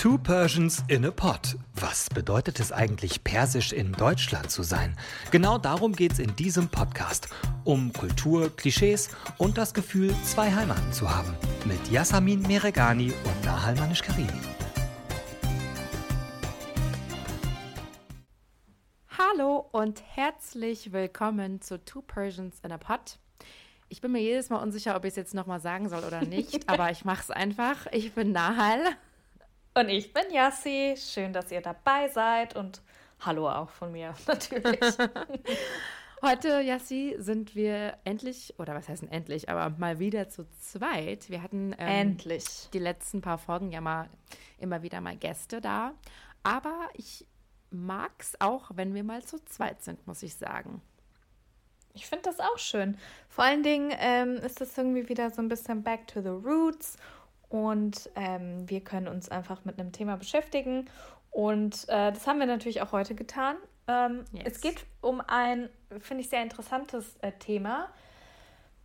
Two Persians in a Pot. Was bedeutet es eigentlich, persisch in Deutschland zu sein? Genau darum geht es in diesem Podcast. Um Kultur, Klischees und das Gefühl, zwei Heimaten zu haben. Mit Yasamin Meregani und Nahal Manish-Karimi. Hallo und herzlich willkommen zu Two Persians in a Pot. Ich bin mir jedes Mal unsicher, ob ich es jetzt nochmal sagen soll oder nicht, aber ich mache es einfach. Ich bin Nahal. Und ich bin Yassi. Schön, dass ihr dabei seid und hallo auch von mir natürlich. Heute, Yassi, sind wir endlich, oder was heißt endlich, aber mal wieder zu zweit. Wir hatten ähm, endlich die letzten paar Folgen ja mal immer wieder mal Gäste da. Aber ich mag es auch, wenn wir mal zu zweit sind, muss ich sagen. Ich finde das auch schön. Vor allen Dingen ähm, ist das irgendwie wieder so ein bisschen back to the roots und ähm, wir können uns einfach mit einem Thema beschäftigen. Und äh, das haben wir natürlich auch heute getan. Ähm, yes. Es geht um ein, finde ich, sehr interessantes äh, Thema,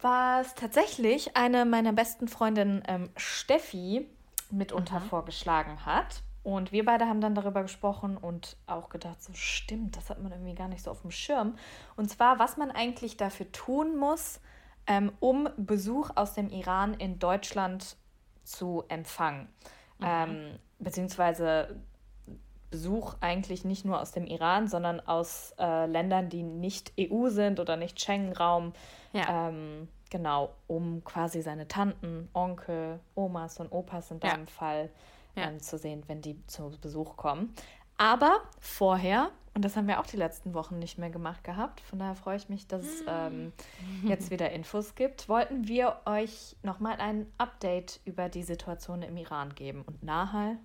was tatsächlich eine meiner besten Freundinnen, ähm, Steffi, mitunter mhm. vorgeschlagen hat. Und wir beide haben dann darüber gesprochen und auch gedacht, so stimmt, das hat man irgendwie gar nicht so auf dem Schirm. Und zwar, was man eigentlich dafür tun muss, ähm, um Besuch aus dem Iran in Deutschland zu empfangen. Mhm. Ähm, beziehungsweise Besuch eigentlich nicht nur aus dem Iran, sondern aus äh, Ländern, die nicht EU sind oder nicht Schengen-Raum. Ja. Ähm, genau, um quasi seine Tanten, Onkel, Omas und Opas in deinem ja. Fall ähm, ja. zu sehen, wenn die zu Besuch kommen. Aber vorher und das haben wir auch die letzten Wochen nicht mehr gemacht gehabt. Von daher freue ich mich, dass es ähm, jetzt wieder Infos gibt. Wollten wir euch nochmal ein Update über die Situation im Iran geben. Und Nahal,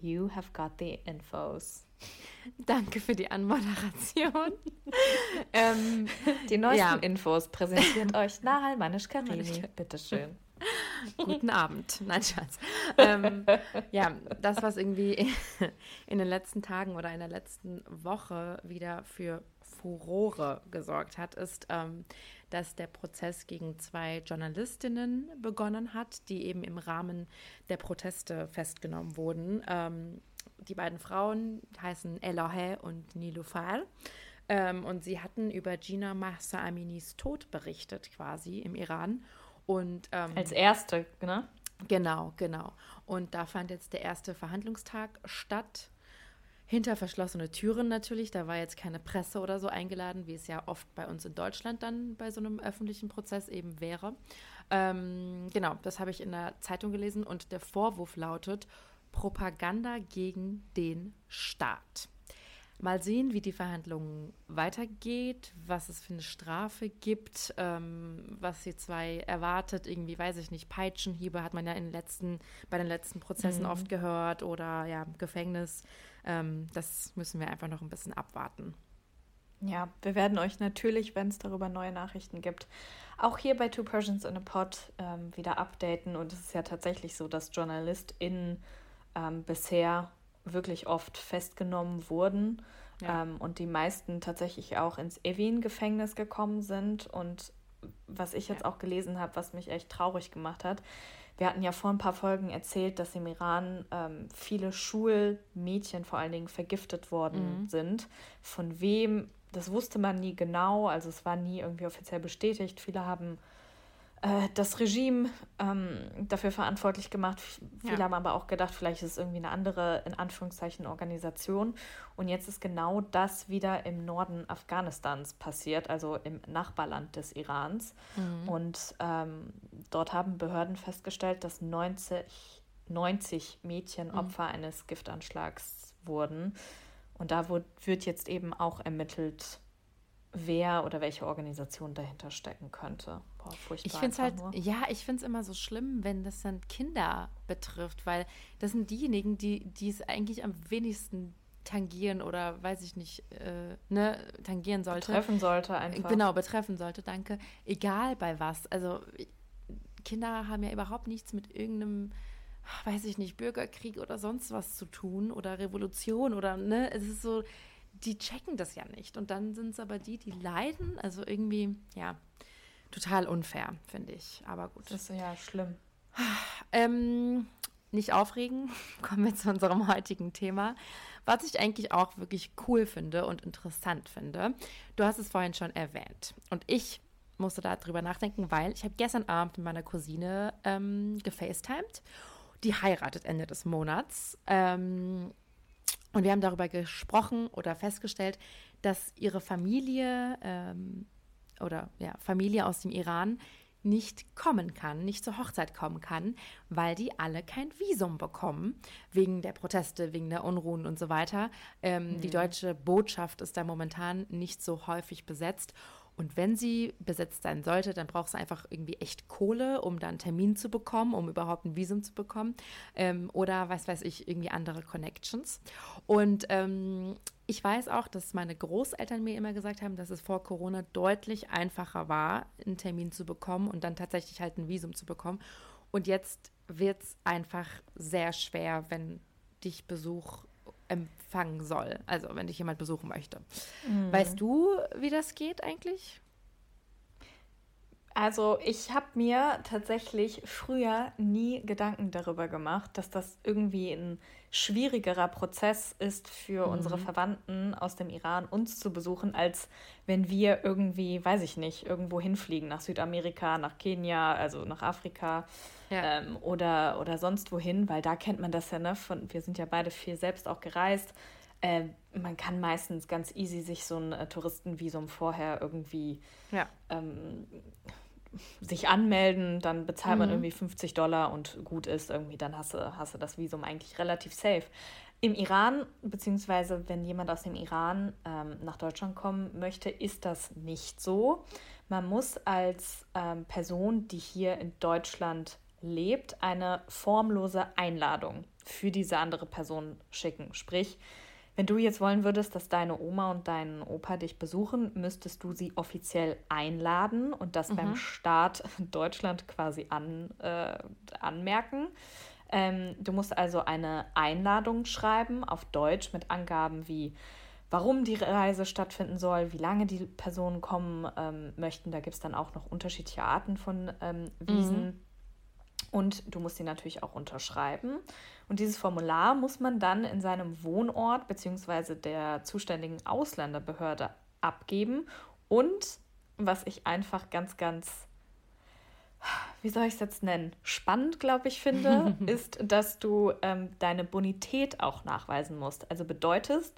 you have got the infos. Danke für die Anmoderation. ähm, die neuesten ja. Infos präsentiert euch Nahal Manish Karimi. Bitteschön. Guten Abend. Nein, Schatz. Ähm, ja, das, was irgendwie in den letzten Tagen oder in der letzten Woche wieder für Furore gesorgt hat, ist, ähm, dass der Prozess gegen zwei Journalistinnen begonnen hat, die eben im Rahmen der Proteste festgenommen wurden. Ähm, die beiden Frauen heißen Elohe und Nilufar. Ähm, und sie hatten über Gina Mahsa Aminis Tod berichtet, quasi im Iran. Und, ähm, Als erste, ne? Genau, genau. Und da fand jetzt der erste Verhandlungstag statt. Hinter verschlossene Türen natürlich. Da war jetzt keine Presse oder so eingeladen, wie es ja oft bei uns in Deutschland dann bei so einem öffentlichen Prozess eben wäre. Ähm, genau, das habe ich in der Zeitung gelesen. Und der Vorwurf lautet Propaganda gegen den Staat. Mal sehen, wie die Verhandlungen weitergeht, was es für eine Strafe gibt, ähm, was die zwei erwartet. Irgendwie, weiß ich nicht, Peitschenhiebe hat man ja in den letzten, bei den letzten Prozessen mhm. oft gehört oder ja, Gefängnis. Ähm, das müssen wir einfach noch ein bisschen abwarten. Ja, wir werden euch natürlich, wenn es darüber neue Nachrichten gibt, auch hier bei Two Persians in a Pod ähm, wieder updaten. Und es ist ja tatsächlich so, dass JournalistInnen ähm, bisher wirklich oft festgenommen wurden ja. ähm, und die meisten tatsächlich auch ins Evin-Gefängnis gekommen sind. Und was ich jetzt ja. auch gelesen habe, was mich echt traurig gemacht hat, wir hatten ja vor ein paar Folgen erzählt, dass im Iran ähm, viele Schulmädchen vor allen Dingen vergiftet worden mhm. sind. Von wem, das wusste man nie genau, also es war nie irgendwie offiziell bestätigt. Viele haben äh, das Regime ähm, dafür verantwortlich gemacht. Viele ja. haben aber auch gedacht, vielleicht ist es irgendwie eine andere, in Anführungszeichen, Organisation. Und jetzt ist genau das wieder im Norden Afghanistans passiert, also im Nachbarland des Irans. Mhm. Und ähm, dort haben Behörden festgestellt, dass 90, 90 Mädchen mhm. Opfer eines Giftanschlags wurden. Und da wird jetzt eben auch ermittelt, wer oder welche Organisation dahinter stecken könnte. Boah, furchtbar. Ich finde es halt, nur. ja, ich finde es immer so schlimm, wenn das dann Kinder betrifft, weil das sind diejenigen, die, die es eigentlich am wenigsten tangieren oder weiß ich nicht, äh, ne, tangieren sollte. Betreffen sollte einfach. Genau, betreffen sollte, danke. Egal bei was. Also Kinder haben ja überhaupt nichts mit irgendeinem, weiß ich nicht, Bürgerkrieg oder sonst was zu tun oder Revolution oder, ne, es ist so, die checken das ja nicht. Und dann sind es aber die, die leiden. Also irgendwie, ja, total unfair, finde ich. Aber gut. Das ist ja schlimm. Ähm, nicht aufregen, kommen wir zu unserem heutigen Thema. Was ich eigentlich auch wirklich cool finde und interessant finde. Du hast es vorhin schon erwähnt. Und ich musste darüber nachdenken, weil ich habe gestern Abend mit meiner Cousine ähm, gefacetimed. Die heiratet Ende des Monats. Ähm, und wir haben darüber gesprochen oder festgestellt, dass ihre Familie ähm, oder ja, Familie aus dem Iran nicht kommen kann, nicht zur Hochzeit kommen kann, weil die alle kein Visum bekommen, wegen der Proteste, wegen der Unruhen und so weiter. Ähm, mhm. Die deutsche Botschaft ist da momentan nicht so häufig besetzt. Und wenn sie besetzt sein sollte, dann braucht es einfach irgendwie echt Kohle, um da einen Termin zu bekommen, um überhaupt ein Visum zu bekommen. Ähm, oder was weiß ich, irgendwie andere Connections. Und ähm, ich weiß auch, dass meine Großeltern mir immer gesagt haben, dass es vor Corona deutlich einfacher war, einen Termin zu bekommen und dann tatsächlich halt ein Visum zu bekommen. Und jetzt wird es einfach sehr schwer, wenn dich Besuch empfangen soll. Also wenn dich jemand besuchen möchte. Mhm. Weißt du, wie das geht eigentlich? Also ich habe mir tatsächlich früher nie Gedanken darüber gemacht, dass das irgendwie ein schwierigerer Prozess ist für mhm. unsere Verwandten aus dem Iran, uns zu besuchen, als wenn wir irgendwie, weiß ich nicht, irgendwo hinfliegen, nach Südamerika, nach Kenia, also nach Afrika ja. ähm, oder, oder sonst wohin, weil da kennt man das ja, ne? Von, wir sind ja beide viel selbst auch gereist. Äh, man kann meistens ganz easy sich so ein äh, Touristenvisum vorher irgendwie ja. ähm, sich anmelden, dann bezahlt mhm. man irgendwie 50 Dollar und gut ist irgendwie, dann hast du, hast du das Visum eigentlich relativ safe. Im Iran, beziehungsweise wenn jemand aus dem Iran ähm, nach Deutschland kommen möchte, ist das nicht so. Man muss als ähm, Person, die hier in Deutschland lebt, eine formlose Einladung für diese andere Person schicken. Sprich, wenn du jetzt wollen würdest, dass deine Oma und dein Opa dich besuchen, müsstest du sie offiziell einladen und das mhm. beim Staat Deutschland quasi an, äh, anmerken. Ähm, du musst also eine Einladung schreiben auf Deutsch mit Angaben wie, warum die Reise stattfinden soll, wie lange die Personen kommen ähm, möchten. Da gibt es dann auch noch unterschiedliche Arten von ähm, Wiesen. Mhm. Und du musst sie natürlich auch unterschreiben. Und dieses Formular muss man dann in seinem Wohnort bzw. der zuständigen Ausländerbehörde abgeben. Und was ich einfach ganz, ganz, wie soll ich es jetzt nennen, spannend, glaube ich, finde, ist, dass du ähm, deine Bonität auch nachweisen musst. Also bedeutet,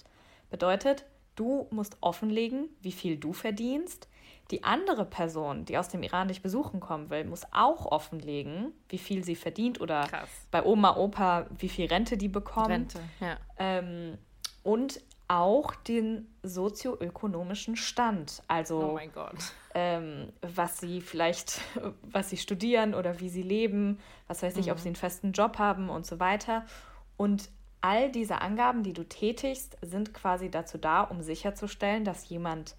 bedeutet, du musst offenlegen, wie viel du verdienst, die andere Person, die aus dem Iran dich besuchen kommen will, muss auch offenlegen, wie viel sie verdient oder Krass. bei Oma, Opa, wie viel Rente die bekommen. Rente, ja. Ähm, und auch den sozioökonomischen Stand. Also, oh ähm, was sie vielleicht, was sie studieren oder wie sie leben, was weiß ich, mhm. ob sie einen festen Job haben und so weiter. Und all diese Angaben, die du tätigst, sind quasi dazu da, um sicherzustellen, dass jemand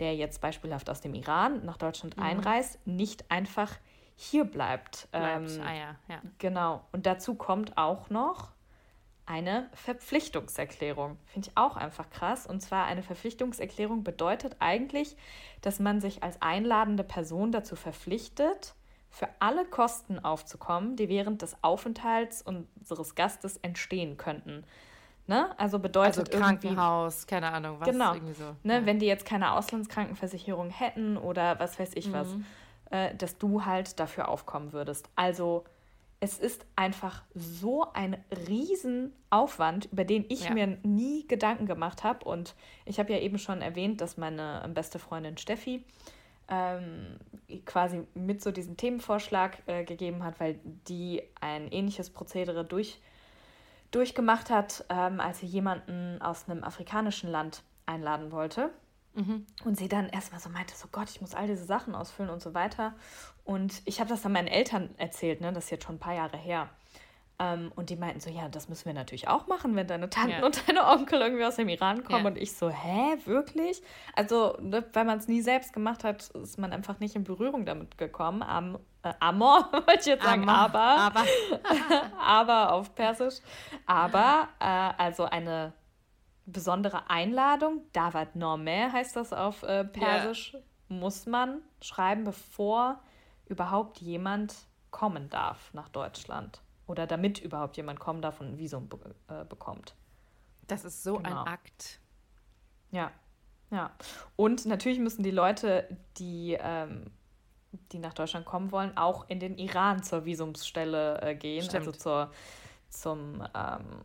der jetzt beispielhaft aus dem Iran nach Deutschland mhm. einreist, nicht einfach hier bleibt. bleibt. Ähm, ah, ja, ja. Genau. Und dazu kommt auch noch eine Verpflichtungserklärung. Finde ich auch einfach krass. Und zwar eine Verpflichtungserklärung bedeutet eigentlich, dass man sich als einladende Person dazu verpflichtet, für alle Kosten aufzukommen, die während des Aufenthalts unseres Gastes entstehen könnten. Ne? Also bedeutet also Krankenhaus, keine Ahnung, was genau, irgendwie so. Ne? Ja. Wenn die jetzt keine Auslandskrankenversicherung hätten oder was weiß ich mhm. was, äh, dass du halt dafür aufkommen würdest. Also es ist einfach so ein Riesenaufwand, über den ich ja. mir nie Gedanken gemacht habe. Und ich habe ja eben schon erwähnt, dass meine beste Freundin Steffi ähm, quasi mit so diesen Themenvorschlag äh, gegeben hat, weil die ein ähnliches Prozedere durch durchgemacht hat, ähm, als sie jemanden aus einem afrikanischen Land einladen wollte. Mhm. Und sie dann erstmal so meinte, so Gott, ich muss all diese Sachen ausfüllen und so weiter. Und ich habe das dann meinen Eltern erzählt, ne? das ist jetzt schon ein paar Jahre her. Ähm, und die meinten so, ja, das müssen wir natürlich auch machen, wenn deine Tanten ja. und deine Onkel irgendwie aus dem Iran kommen. Ja. Und ich so, hä, wirklich? Also, ne, weil man es nie selbst gemacht hat, ist man einfach nicht in Berührung damit gekommen. Am, äh, Amor, wollte ich jetzt sagen, Amor, aber. Aber. aber auf Persisch. Aber, äh, also eine besondere Einladung, Davat Norme heißt das auf äh, Persisch, ja. muss man schreiben, bevor überhaupt jemand kommen darf nach Deutschland oder damit überhaupt jemand kommen darf und ein Visum be äh, bekommt. Das ist so genau. ein Akt. Ja, ja. Und natürlich müssen die Leute, die, ähm, die nach Deutschland kommen wollen, auch in den Iran zur Visumsstelle äh, gehen, Stimmt. also zur, zum, ähm,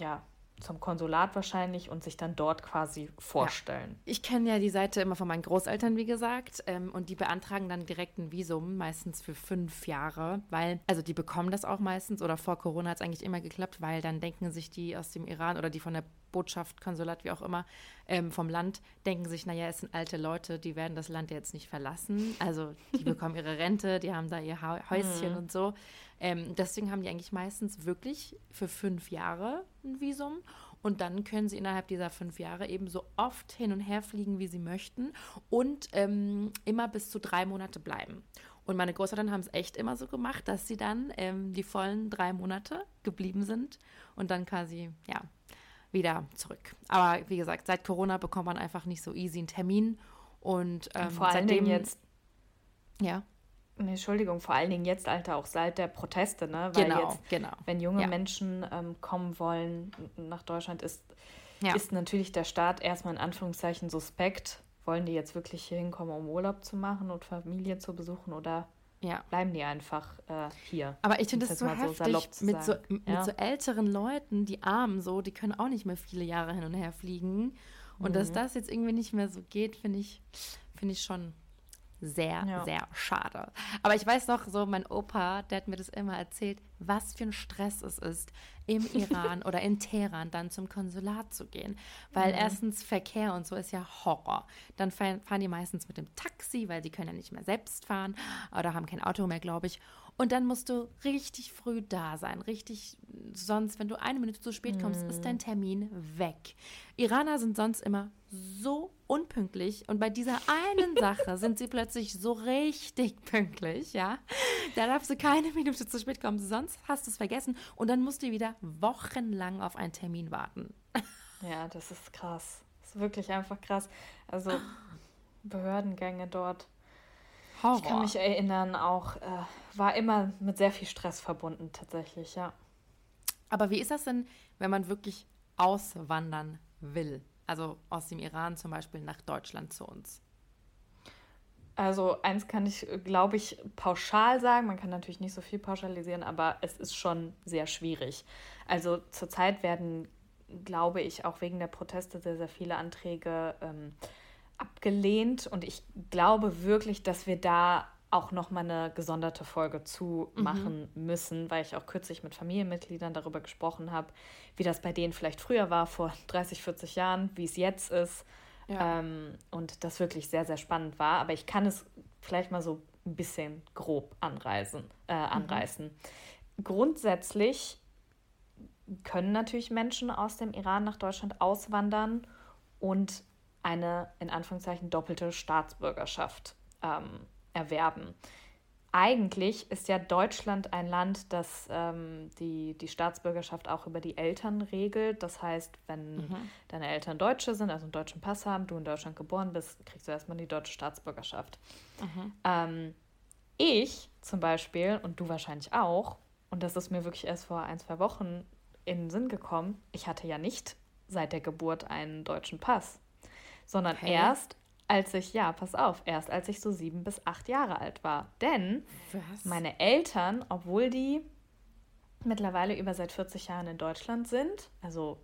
ja, zum Konsulat wahrscheinlich und sich dann dort quasi vorstellen. Ja. Ich kenne ja die Seite immer von meinen Großeltern, wie gesagt, ähm, und die beantragen dann direkt ein Visum, meistens für fünf Jahre, weil, also die bekommen das auch meistens oder vor Corona hat es eigentlich immer geklappt, weil dann denken sich die aus dem Iran oder die von der Botschaft, Konsulat, wie auch immer, ähm, vom Land, denken sich, naja, es sind alte Leute, die werden das Land jetzt nicht verlassen. Also die bekommen ihre Rente, die haben da ihr Häuschen mhm. und so. Ähm, deswegen haben die eigentlich meistens wirklich für fünf Jahre ein Visum. Und dann können sie innerhalb dieser fünf Jahre eben so oft hin und her fliegen, wie sie möchten und ähm, immer bis zu drei Monate bleiben. Und meine Großeltern haben es echt immer so gemacht, dass sie dann ähm, die vollen drei Monate geblieben sind und dann quasi, ja, wieder zurück. Aber wie gesagt, seit Corona bekommt man einfach nicht so easy einen Termin. Und, ähm, und vor allen Dingen jetzt. Ja. Nee, Entschuldigung, vor allen Dingen jetzt, Alter, auch seit der Proteste, ne? Weil genau, jetzt, genau. wenn junge ja. Menschen ähm, kommen wollen nach Deutschland, ist, ja. ist natürlich der Staat erstmal in Anführungszeichen suspekt. Wollen die jetzt wirklich hier hinkommen, um Urlaub zu machen und Familie zu besuchen oder ja. bleiben die einfach äh, hier. Aber ich finde das so heftig so mit, so, mit ja. so älteren Leuten, die armen so, die können auch nicht mehr viele Jahre hin und her fliegen. Und mhm. dass das jetzt irgendwie nicht mehr so geht, finde ich, finde ich schon sehr, ja. sehr schade. Aber ich weiß noch, so mein Opa, der hat mir das immer erzählt, was für ein Stress es ist, im Iran oder in Teheran dann zum Konsulat zu gehen. Weil mhm. erstens Verkehr und so ist ja Horror. Dann fahren, die meistens mit dem Taxi, weil die können ja nicht mehr selbst fahren oder haben kein Auto mehr, glaube ich. Und dann musst du richtig früh da sein, richtig, sonst, wenn du eine Minute zu spät kommst, mm. ist dein Termin weg. Iraner sind sonst immer so unpünktlich und bei dieser einen Sache sind sie plötzlich so richtig pünktlich, ja. Da darfst du keine Minute zu spät kommen, sonst hast du es vergessen und dann musst du wieder wochenlang auf einen Termin warten. Ja, das ist krass. Das ist wirklich einfach krass. Also Behördengänge dort Horror. Ich kann mich erinnern, auch äh, war immer mit sehr viel Stress verbunden, tatsächlich, ja. Aber wie ist das denn, wenn man wirklich auswandern will? Also aus dem Iran zum Beispiel nach Deutschland zu uns? Also eins kann ich, glaube ich, pauschal sagen. Man kann natürlich nicht so viel pauschalisieren, aber es ist schon sehr schwierig. Also zurzeit werden, glaube ich, auch wegen der Proteste sehr, sehr viele Anträge ähm, abgelehnt und ich glaube wirklich, dass wir da auch noch mal eine gesonderte Folge zu mhm. machen müssen, weil ich auch kürzlich mit Familienmitgliedern darüber gesprochen habe, wie das bei denen vielleicht früher war, vor 30, 40 Jahren, wie es jetzt ist. Ja. Ähm, und das wirklich sehr, sehr spannend war. Aber ich kann es vielleicht mal so ein bisschen grob anreisen, äh, mhm. anreißen. Mhm. Grundsätzlich können natürlich Menschen aus dem Iran nach Deutschland auswandern und eine in Anführungszeichen doppelte Staatsbürgerschaft ähm, erwerben. Eigentlich ist ja Deutschland ein Land, das ähm, die, die Staatsbürgerschaft auch über die Eltern regelt. Das heißt, wenn mhm. deine Eltern Deutsche sind, also einen deutschen Pass haben, du in Deutschland geboren bist, kriegst du erstmal die deutsche Staatsbürgerschaft. Mhm. Ähm, ich zum Beispiel und du wahrscheinlich auch, und das ist mir wirklich erst vor ein, zwei Wochen in den Sinn gekommen, ich hatte ja nicht seit der Geburt einen deutschen Pass sondern okay. erst als ich, ja, pass auf, erst als ich so sieben bis acht Jahre alt war. Denn Was? meine Eltern, obwohl die mittlerweile über seit 40 Jahren in Deutschland sind, also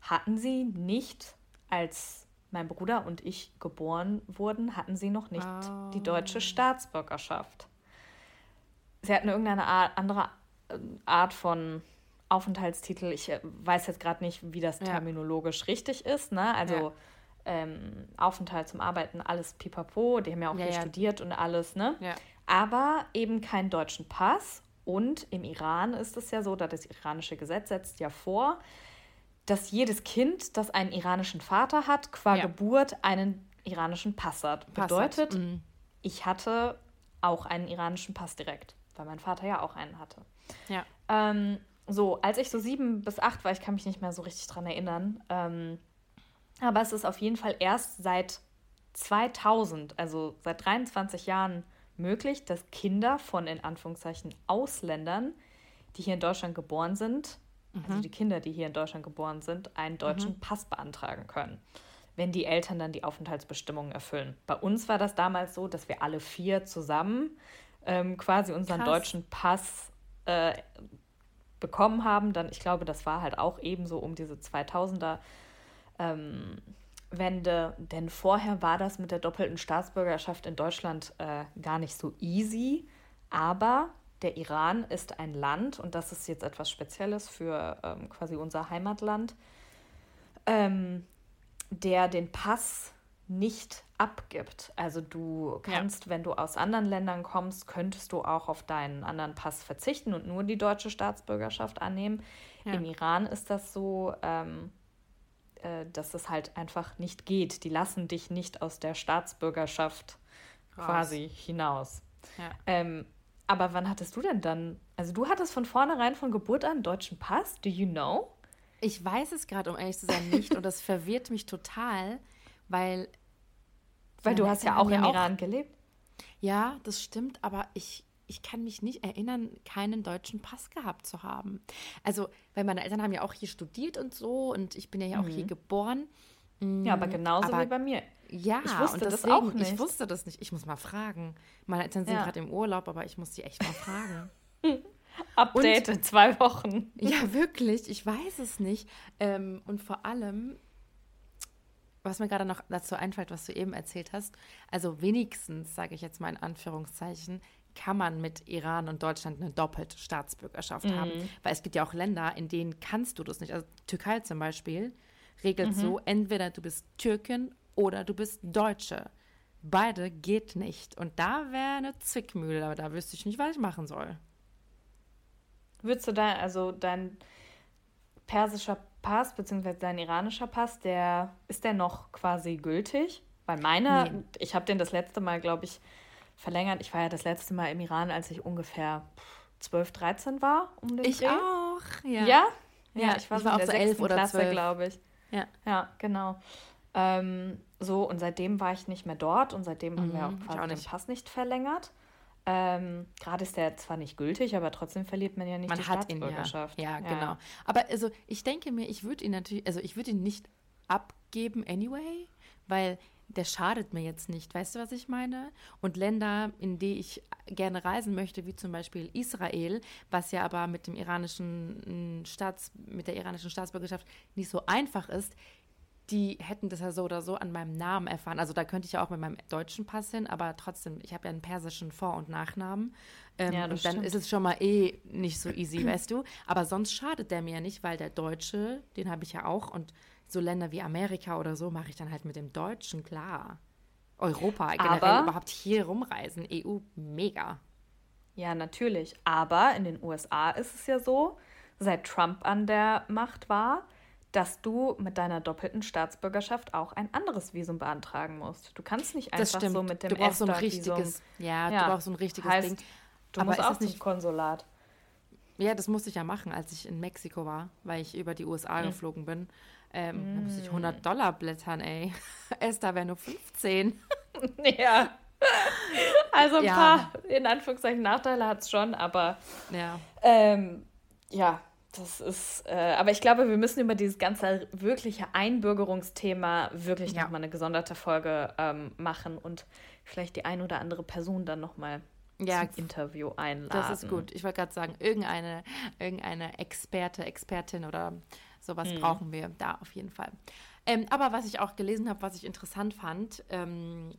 hatten sie nicht, als mein Bruder und ich geboren wurden, hatten sie noch nicht oh. die deutsche Staatsbürgerschaft. Sie hatten irgendeine Art, andere äh, Art von Aufenthaltstitel. Ich äh, weiß jetzt gerade nicht, wie das terminologisch ja. richtig ist. Ne? Also ja ähm, Aufenthalt zum Arbeiten, alles pipapo. Die haben ja auch ja, hier ja. studiert und alles, ne? Ja. Aber eben keinen deutschen Pass. Und im Iran ist es ja so, dass das iranische Gesetz setzt ja vor, dass jedes Kind, das einen iranischen Vater hat, qua Geburt einen iranischen Pass hat. Pass Bedeutet, hat. Mhm. ich hatte auch einen iranischen Pass direkt, weil mein Vater ja auch einen hatte. Ja. Ähm, so, als ich so sieben bis acht war, ich kann mich nicht mehr so richtig dran erinnern, ähm, aber es ist auf jeden Fall erst seit 2000, also seit 23 Jahren möglich, dass Kinder von in Anführungszeichen Ausländern die hier in Deutschland geboren sind, also mhm. also die Kinder, die hier in Deutschland geboren sind, einen deutschen mhm. Pass beantragen können, wenn die Eltern dann die Aufenthaltsbestimmungen erfüllen. Bei uns war das damals so, dass wir alle vier zusammen ähm, quasi unseren Krass. deutschen Pass äh, bekommen haben. Dann, ich glaube, das war halt auch ebenso um diese 2000er ähm, Wende, denn vorher war das mit der doppelten Staatsbürgerschaft in Deutschland äh, gar nicht so easy. Aber der Iran ist ein Land, und das ist jetzt etwas Spezielles für ähm, quasi unser Heimatland, ähm, der den Pass nicht abgibt. Also du kannst, ja. wenn du aus anderen Ländern kommst, könntest du auch auf deinen anderen Pass verzichten und nur die deutsche Staatsbürgerschaft annehmen. Ja. Im Iran ist das so, ähm, äh, dass es halt einfach nicht geht. Die lassen dich nicht aus der Staatsbürgerschaft Raus. quasi hinaus. Ja. Ähm, aber wann hattest du denn dann, also du hattest von vornherein von Geburt an einen deutschen Pass, do you know? Ich weiß es gerade, um ehrlich zu sein, nicht und das verwirrt mich total, weil. Weil du hast ja auch im Iran gelebt. Ja, das stimmt, aber ich, ich kann mich nicht erinnern, keinen deutschen Pass gehabt zu haben. Also, weil meine Eltern haben ja auch hier studiert und so und ich bin ja hier mhm. auch hier geboren. Ja, aber mm, genauso aber, wie bei mir. Ja, ich wusste deswegen, das auch nicht. Ich wusste das nicht. Ich muss mal fragen. Meine Eltern sind ja. gerade im Urlaub, aber ich muss die echt mal fragen. Update und, in zwei Wochen. Ja, wirklich. Ich weiß es nicht. Ähm, und vor allem, was mir gerade noch dazu einfällt, was du eben erzählt hast, also wenigstens, sage ich jetzt mal in Anführungszeichen, kann man mit Iran und Deutschland eine doppelte Staatsbürgerschaft mhm. haben. Weil es gibt ja auch Länder, in denen kannst du das nicht. Also Türkei zum Beispiel regelt mhm. so, entweder du bist Türkin oder du bist Deutsche. Beide geht nicht. Und da wäre eine Zwickmühle, aber da wüsste ich nicht, was ich machen soll. Würdest du da, also dein persischer Pass, beziehungsweise dein iranischer Pass, der ist der noch quasi gültig? Weil meiner, nee. ich habe den das letzte Mal, glaube ich, verlängert. Ich war ja das letzte Mal im Iran, als ich ungefähr 12, 13 war. Um den ich Dreh. auch, ja. Ja? Ja, ich war, ich so war in der so 11 oder Klasse, glaube ich. Ja. Ja, genau. Ähm, so, und seitdem war ich nicht mehr dort und seitdem mhm, haben wir mhm, auch quasi auch den Pass nicht verlängert. Ähm, Gerade ist der zwar nicht gültig, aber trotzdem verliert man ja nicht man die hat Staatsbürgerschaft. Ihn ja. ja, ja, genau. Aber also ich denke mir, ich würde ihn natürlich, also ich würde ihn nicht abgeben anyway, weil der schadet mir jetzt nicht. Weißt du, was ich meine? Und Länder, in die ich gerne reisen möchte, wie zum Beispiel Israel, was ja aber mit dem iranischen Staats, mit der iranischen Staatsbürgerschaft nicht so einfach ist, die hätten das ja so oder so an meinem Namen erfahren. Also da könnte ich ja auch mit meinem deutschen Pass hin, aber trotzdem, ich habe ja einen persischen Vor- und Nachnamen. Ähm, ja, und dann stimmt. ist es schon mal eh nicht so easy, weißt du. Aber sonst schadet der mir ja nicht, weil der Deutsche, den habe ich ja auch. Und so Länder wie Amerika oder so mache ich dann halt mit dem Deutschen, klar. Europa, generell aber, überhaupt hier rumreisen, EU, mega. Ja, natürlich. Aber in den USA ist es ja so, seit Trump an der Macht war, dass du mit deiner doppelten Staatsbürgerschaft auch ein anderes Visum beantragen musst. Du kannst nicht einfach so mit dem du brauchst so ein richtiges, ja, ja, du brauchst so ein richtiges heißt, Ding. Du Aber musst auch nicht Konsulat. Ja, das musste ich ja machen, als ich in Mexiko war, weil ich über die USA mhm. geflogen bin. Ähm, mm. Da musste ich 100 Dollar blättern, ey. Esther wäre nur 15. ja. Also ein ja. paar, in Anführungszeichen, Nachteile hat es schon, aber ja. Ähm, ja, das ist, äh, aber ich glaube, wir müssen über dieses ganze wirkliche Einbürgerungsthema wirklich ja. nochmal eine gesonderte Folge ähm, machen und vielleicht die ein oder andere Person dann nochmal ja, zum Interview einladen. Das ist gut. Ich wollte gerade sagen, irgendeine, irgendeine Experte, Expertin oder sowas mhm. brauchen wir da auf jeden Fall. Ähm, aber was ich auch gelesen habe, was ich interessant fand, ähm,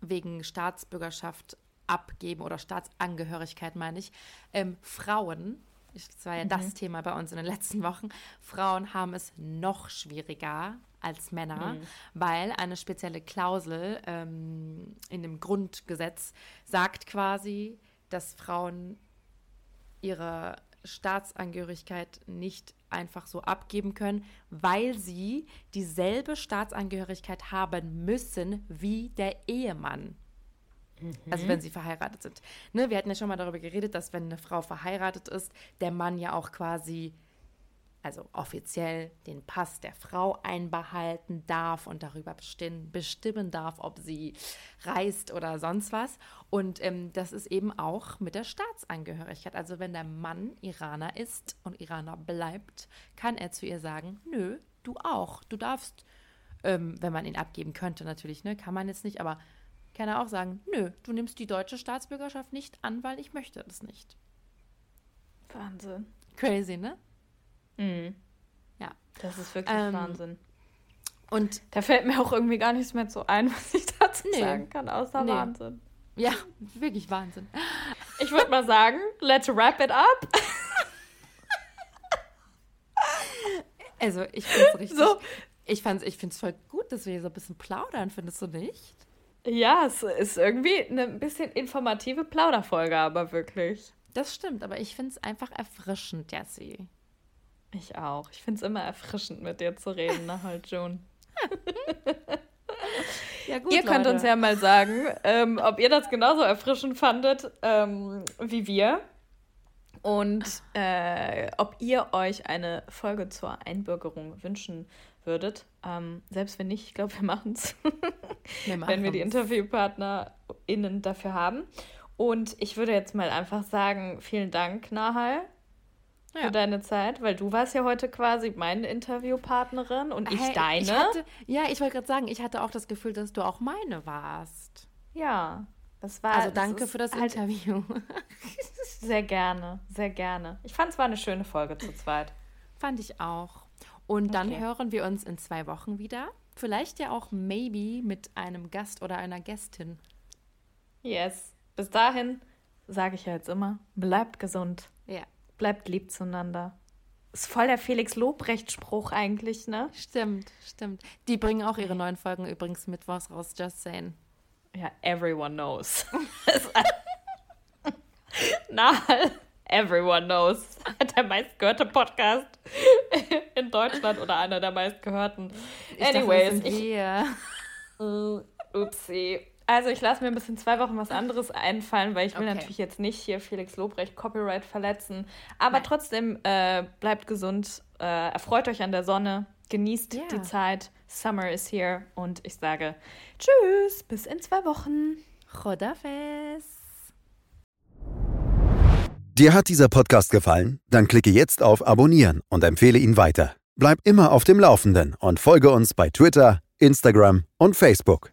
wegen Staatsbürgerschaft abgeben oder Staatsangehörigkeit meine ich, ähm, Frauen das war ja mhm. das Thema bei uns in den letzten Wochen. Frauen haben es noch schwieriger als Männer, mhm. weil eine spezielle Klausel ähm, in dem Grundgesetz sagt quasi, dass Frauen ihre Staatsangehörigkeit nicht einfach so abgeben können, weil sie dieselbe Staatsangehörigkeit haben müssen wie der Ehemann. Mhm. Also wenn sie verheiratet sind. Ne, wir hatten ja schon mal darüber geredet, dass wenn eine Frau verheiratet ist, der Mann ja auch quasi also offiziell den Pass der Frau einbehalten darf und darüber bestimmen, bestimmen darf, ob sie reist oder sonst was. Und ähm, das ist eben auch mit der Staatsangehörigkeit. Also wenn der Mann Iraner ist und Iraner bleibt, kann er zu ihr sagen, nö, du auch. Du darfst, ähm, wenn man ihn abgeben könnte natürlich, ne, kann man jetzt nicht, aber kann er auch sagen, nö, du nimmst die deutsche Staatsbürgerschaft nicht an, weil ich möchte das nicht. Wahnsinn. Crazy, ne? Mhm. Ja. Das ist wirklich Ähm, Wahnsinn. Und Da fällt mir auch irgendwie gar nichts mehr so ein, was ich dazu Nee. sagen kann, außer Nee. Wahnsinn. ja, wirklich Wahnsinn. Ich würde mal sagen, let's wrap it up. Also, ich finde es richtig. So. Ich, fand's, ich finde es voll gut, dass wir hier so ein bisschen plaudern, findest du nicht? Ja, es ist irgendwie eine ein bisschen informative Plauderfolge, aber wirklich. Das stimmt, aber ich finde es einfach erfrischend, Jessie. Ich auch. Ich finde es immer erfrischend, mit dir zu reden, ne, halt June. Ja, gut. ihr könnt uns ja mal sagen, ähm, ob ihr das genauso erfrischend fandet ähm, wie wir. Und äh, ob ihr euch eine Folge zur Einbürgerung wünschen würdet. Ähm, selbst wenn nicht, ich glaube, wir machen es, wenn wir die. InterviewpartnerInnen dafür haben. Und ich würde jetzt mal einfach sagen, vielen Dank, Nahal, Ja. für deine Zeit, weil du warst ja heute quasi meine Interviewpartnerin und ich Hey, deine. Ich hatte, ja, ich wollte gerade sagen, ich hatte auch das Gefühl, dass du auch meine warst. ja, das war Also danke für das halt Interview. Sehr gerne, sehr gerne. Ich fand es war eine schöne Folge zu zweit. Fand ich auch. Und dann Okay. hören wir uns in zwei Wochen wieder. Vielleicht ja auch maybe mit einem Gast oder einer Gästin. Yes. Bis dahin sage ich ja jetzt immer, bleibt gesund, Ja, bleibt lieb zueinander. Ist voll der Felix Lobrecht-Spruch eigentlich, ne? stimmt, stimmt. Die bringen auch ihre neuen Folgen übrigens mittwochs raus, just saying. Ja, everyone knows. Na, everyone knows. Der meistgehörte Podcast in Deutschland oder einer der meistgehörten. Ich dachte, Anyways, ich, wir. Äh, Upsi. Also ich lasse mir ein bisschen zwei Wochen was anderes einfallen, weil ich will Okay. natürlich jetzt nicht hier Felix Lobrecht Copyright verletzen. Aber Nein. trotzdem äh, bleibt gesund, äh, erfreut euch an der Sonne, genießt Ja. die Zeit. Summer is here und ich sage Tschüss, bis in zwei Wochen. Chodafes. Dir hat dieser Podcast gefallen? Dann klicke jetzt auf Abonnieren und empfehle ihn weiter. Bleib immer auf dem Laufenden und folge uns bei Twitter, Instagram und Facebook.